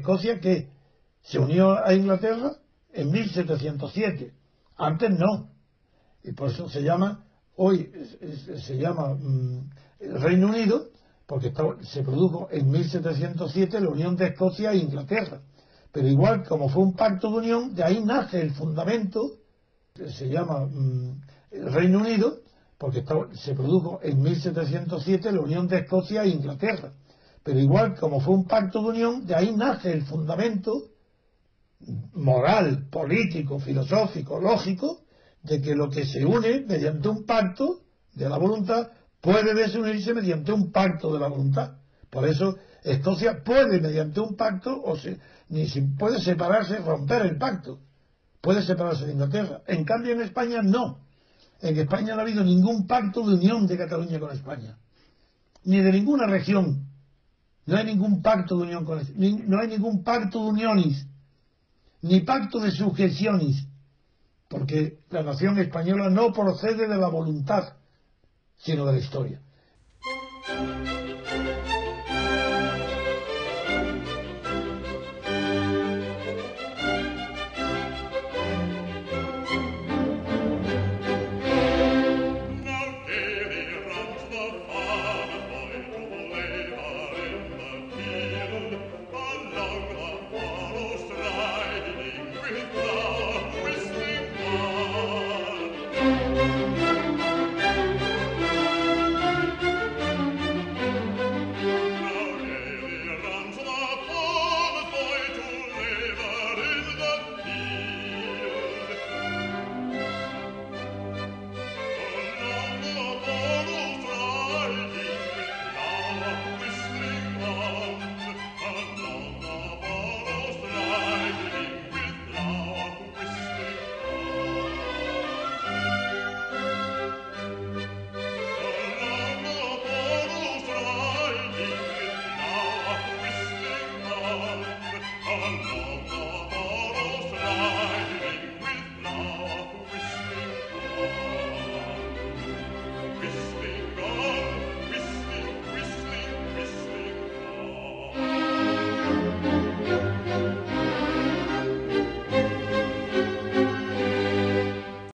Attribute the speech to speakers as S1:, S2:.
S1: Escocia que se unió a Inglaterra en 1707. Antes no. Y por eso se llama, hoy se llama mm, Reino Unido, porque se produjo en 1707 la unión de Escocia e Inglaterra. Pero igual como fue un pacto de unión, de ahí nace el fundamento, se llama mm, Reino Unido, porque se produjo en 1707 la unión de Escocia e Inglaterra. Pero igual como fue un pacto de unión, de ahí nace el fundamento moral, político, filosófico, lógico, de que lo que se une mediante un pacto de la voluntad puede desunirse mediante un pacto de la voluntad. Por eso Escocia puede mediante un pacto, o se, ni si puede separarse, romper el pacto. Puede separarse de Inglaterra. En cambio en España no. En España no ha habido ningún pacto de unión de Cataluña con España. Ni de ninguna región. No hay ningún pacto de unión con. No hay ningún pacto de uniones. Ni pacto de sujeciones. Porque la nación española no procede de la voluntad, sino de la historia.